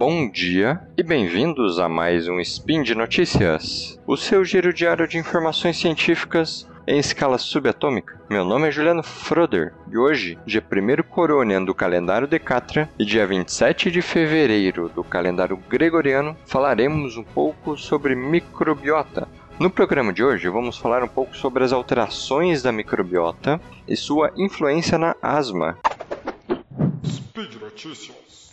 bom dia e bem-vindos a mais um Spin de Notícias, o seu giro diário de informações científicas em escala subatômica. Meu nome é Juliano Froder e hoje, dia 1 Coronian do calendário Decatra e dia 27 de fevereiro do calendário Gregoriano, falaremos um pouco sobre microbiota. No programa de hoje, vamos falar um pouco sobre as alterações da microbiota e sua influência na asma. Speed Notícias.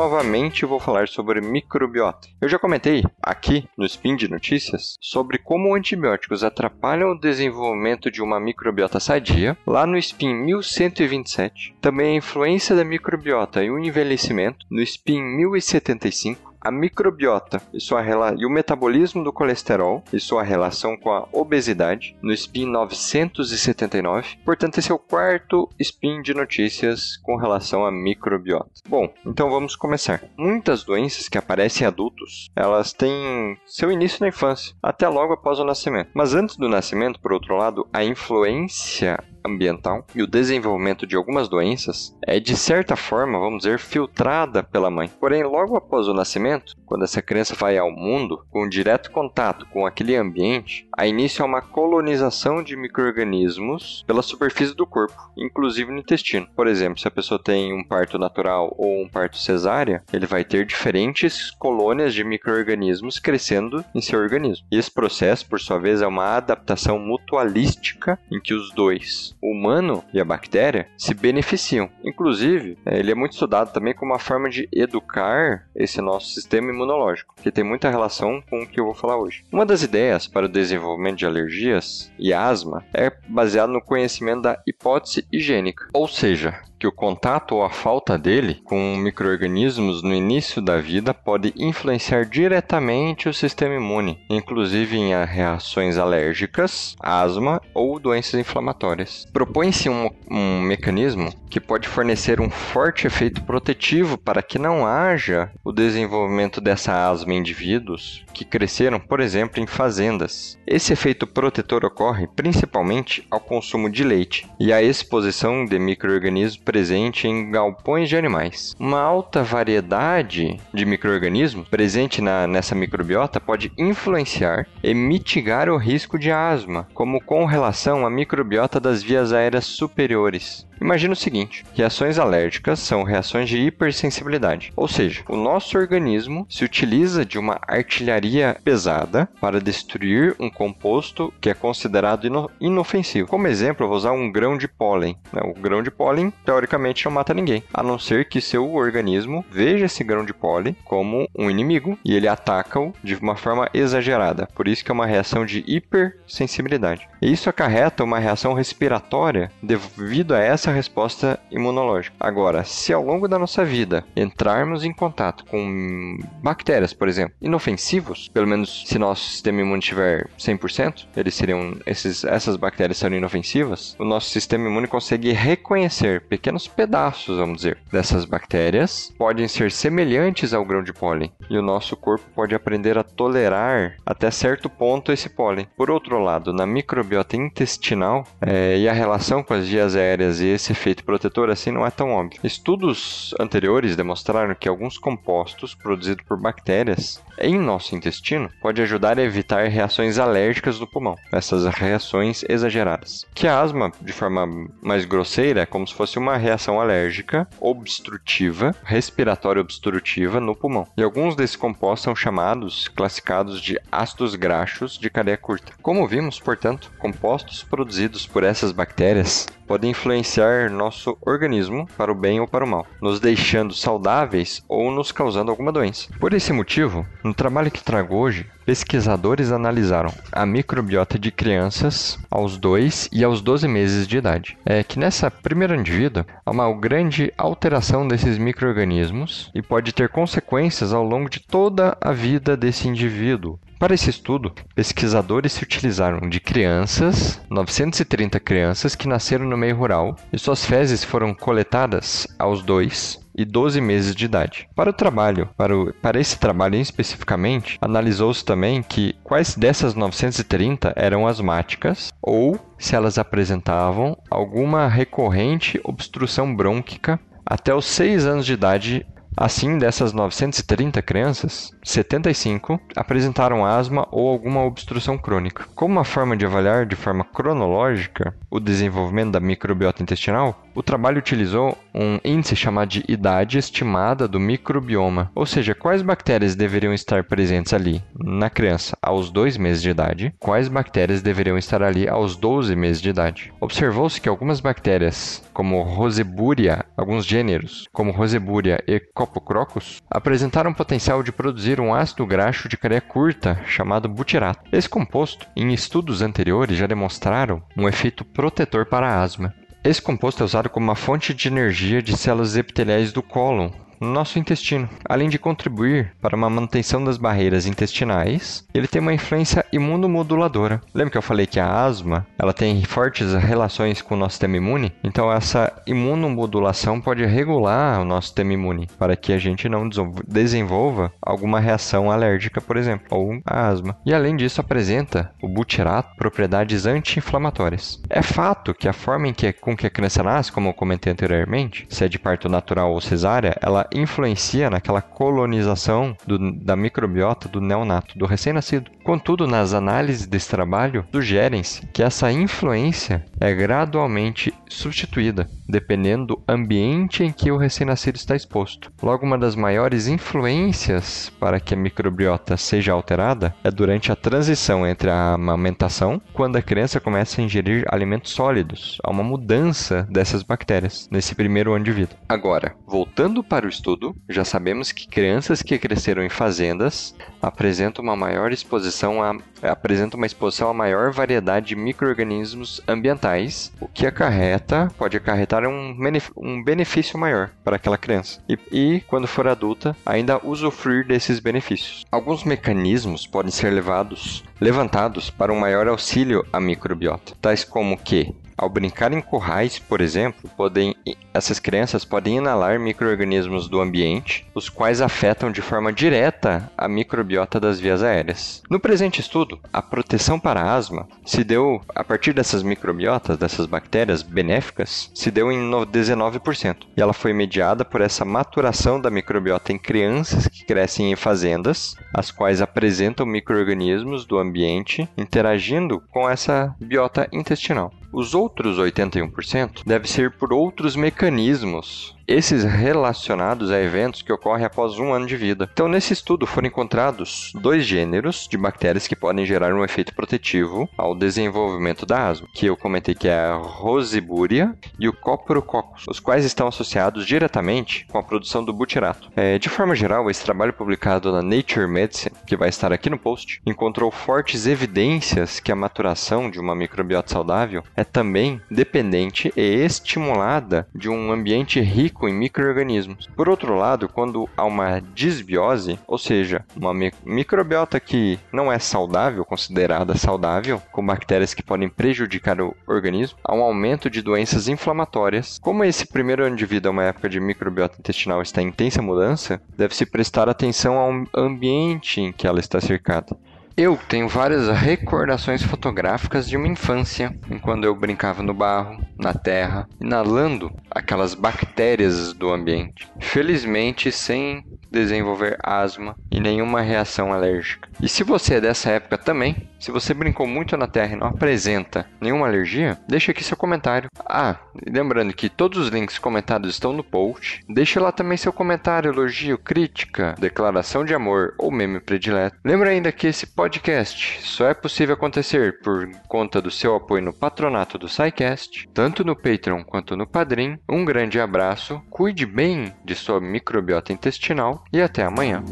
Novamente vou falar sobre microbiota. Eu já comentei aqui no Spin de Notícias sobre como antibióticos atrapalham o desenvolvimento de uma microbiota sadia, lá no Spin 1127. Também a influência da microbiota e o envelhecimento, no Spin 1075 a microbiota e, sua e o metabolismo do colesterol e sua relação com a obesidade no SPIN 979. Portanto, esse é o quarto SPIN de notícias com relação à microbiota. Bom, então vamos começar. Muitas doenças que aparecem em adultos, elas têm seu início na infância, até logo após o nascimento. Mas antes do nascimento, por outro lado, a influência ambiental e o desenvolvimento de algumas doenças é, de certa forma, vamos dizer, filtrada pela mãe. Porém, logo após o nascimento, quando essa criança vai ao mundo, com direto contato com aquele ambiente, há início a uma colonização de micro-organismos pela superfície do corpo, inclusive no intestino. Por exemplo, se a pessoa tem um parto natural ou um parto cesárea, ele vai ter diferentes colônias de micro-organismos crescendo em seu organismo. E esse processo, por sua vez, é uma adaptação mutualística em que os dois o humano e a bactéria se beneficiam. Inclusive, é, ele é muito estudado também como uma forma de educar esse nosso sistema imunológico, que tem muita relação com o que eu vou falar hoje. Uma das ideias para o desenvolvimento de alergias e asma é baseado no conhecimento da hipótese higiênica, ou seja, que o contato ou a falta dele com microorganismos no início da vida pode influenciar diretamente o sistema imune, inclusive em reações alérgicas, asma ou doenças inflamatórias. Propõe-se um, um mecanismo que pode fornecer um forte efeito protetivo para que não haja o desenvolvimento dessa asma em indivíduos que cresceram, por exemplo, em fazendas. Esse efeito protetor ocorre principalmente ao consumo de leite e à exposição de microorganismos presente em galpões de animais. Uma alta variedade de microorganismos presente na, nessa microbiota pode influenciar e mitigar o risco de asma, como com relação à microbiota das vias aéreas superiores. Imagina o seguinte: reações alérgicas são reações de hipersensibilidade, ou seja, o nosso organismo se utiliza de uma artilharia pesada para destruir um composto que é considerado ino inofensivo. Como exemplo, eu vou usar um grão de pólen. Né? O grão de pólen, teoricamente, não mata ninguém, a não ser que seu organismo veja esse grão de pólen como um inimigo e ele ataca-o de uma forma exagerada. Por isso que é uma reação de hipersensibilidade. E isso acarreta uma reação respiratória devido a essa essa resposta imunológica. Agora, se ao longo da nossa vida entrarmos em contato com bactérias, por exemplo, inofensivos, pelo menos se nosso sistema imune tiver 100%, eles seriam esses, essas bactérias serão inofensivas, o nosso sistema imune consegue reconhecer pequenos pedaços, vamos dizer, dessas bactérias, podem ser semelhantes ao grão de pólen, e o nosso corpo pode aprender a tolerar até certo ponto esse pólen. Por outro lado, na microbiota intestinal é, e a relação com as vias aéreas e esse efeito protetor assim não é tão óbvio. Estudos anteriores demonstraram que alguns compostos produzidos por bactérias em nosso intestino pode ajudar a evitar reações alérgicas do pulmão, essas reações exageradas. Que a asma, de forma mais grosseira, é como se fosse uma reação alérgica obstrutiva, respiratória obstrutiva no pulmão. E alguns desses compostos são chamados, classificados de ácidos graxos de cadeia curta. Como vimos, portanto, compostos produzidos por essas bactérias podem influenciar nosso organismo para o bem ou para o mal, nos deixando saudáveis ou nos causando alguma doença. Por esse motivo, no trabalho que trago hoje, pesquisadores analisaram a microbiota de crianças aos 2 e aos 12 meses de idade. É que nessa primeira indivíduo há uma grande alteração desses microorganismos e pode ter consequências ao longo de toda a vida desse indivíduo. Para esse estudo, pesquisadores se utilizaram de crianças, 930 crianças que nasceram no meio rural, e suas fezes foram coletadas aos 2 e 12 meses de idade. Para o trabalho, para, o, para esse trabalho especificamente, analisou-se também que quais dessas 930 eram asmáticas ou se elas apresentavam alguma recorrente obstrução brônquica até os 6 anos de idade Assim, dessas 930 crianças, 75 apresentaram asma ou alguma obstrução crônica. Como uma forma de avaliar de forma cronológica o desenvolvimento da microbiota intestinal, o trabalho utilizou um índice chamado de idade estimada do microbioma, ou seja, quais bactérias deveriam estar presentes ali na criança aos 2 meses de idade, quais bactérias deveriam estar ali aos 12 meses de idade. Observou-se que algumas bactérias, como Roseburia, alguns gêneros, como Roseburia e Copococcus, apresentaram potencial de produzir um ácido graxo de cadeia curta chamado butirato. Esse composto, em estudos anteriores, já demonstraram um efeito protetor para a asma. Esse composto é usado como uma fonte de energia de células epiteliais do cólon, no nosso intestino. Além de contribuir para uma manutenção das barreiras intestinais, ele tem uma influência imunomoduladora. Lembra que eu falei que a asma ela tem fortes relações com o nosso sistema imune? Então essa imunomodulação pode regular o nosso sistema imune para que a gente não desenvolva alguma reação alérgica, por exemplo, ou a asma. E além disso apresenta o butirato propriedades anti-inflamatórias. É fato que a forma em que, com que a criança nasce, como eu comentei anteriormente, se é de parto natural ou cesárea, ela influencia naquela colonização do, da microbiota do neonato, do recém-nascido. Contudo, nas análises desse trabalho, sugerem-se que essa influência é gradualmente substituída, dependendo do ambiente em que o recém-nascido está exposto. Logo, uma das maiores influências para que a microbiota seja alterada é durante a transição entre a amamentação, quando a criança começa a ingerir alimentos sólidos, há uma mudança dessas bactérias nesse primeiro ano de vida. Agora, voltando para o estudo, já sabemos que crianças que cresceram em fazendas apresentam uma maior exposição a, apresentam uma exposição a maior variedade de microrganismos ambientais, o que acarreta, pode acarretar um, um benefício maior para aquela criança. E, e, quando for adulta, ainda usufruir desses benefícios. Alguns mecanismos podem ser levados, levantados para um maior auxílio à microbiota, tais como que ao brincar em currais, por exemplo, podem, essas crianças podem inalar micro-organismos do ambiente, os quais afetam de forma direta a microbiota das vias aéreas. No presente estudo, a proteção para a asma se deu, a partir dessas microbiotas, dessas bactérias benéficas, se deu em 19%. E ela foi mediada por essa maturação da microbiota em crianças que crescem em fazendas, as quais apresentam micro-organismos do ambiente interagindo com essa biota intestinal. Os outros 81% deve ser por outros mecanismos esses relacionados a eventos que ocorrem após um ano de vida. Então, nesse estudo foram encontrados dois gêneros de bactérias que podem gerar um efeito protetivo ao desenvolvimento da asma, que eu comentei que é a Rosiburia e o Coprococcus, os quais estão associados diretamente com a produção do butirato. É, de forma geral, esse trabalho publicado na Nature Medicine, que vai estar aqui no post, encontrou fortes evidências que a maturação de uma microbiota saudável é também dependente e estimulada de um ambiente rico rico em microorganismos. Por outro lado, quando há uma disbiose, ou seja, uma microbiota que não é saudável, considerada saudável, com bactérias que podem prejudicar o organismo, há um aumento de doenças inflamatórias. Como esse primeiro ano de vida é uma época de microbiota intestinal está em intensa mudança, deve-se prestar atenção ao ambiente em que ela está cercada. Eu tenho várias recordações fotográficas de uma infância, enquanto eu brincava no barro, na terra, inalando aquelas bactérias do ambiente. Felizmente, sem desenvolver asma e nenhuma reação alérgica. E se você é dessa época também, se você brincou muito na Terra e não apresenta nenhuma alergia, deixa aqui seu comentário. Ah, lembrando que todos os links comentados estão no post. Deixa lá também seu comentário, elogio, crítica, declaração de amor ou meme predileto. Lembra ainda que esse podcast só é possível acontecer por conta do seu apoio no patronato do SciCast, tanto no Patreon quanto no Padrim. Um grande abraço, cuide bem de sua microbiota intestinal e até amanhã.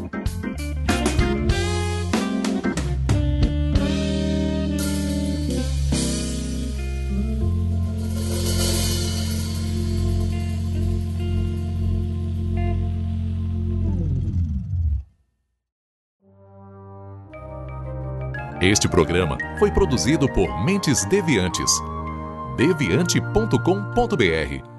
Este programa foi produzido por Mentes Deviantes. deviante.com.br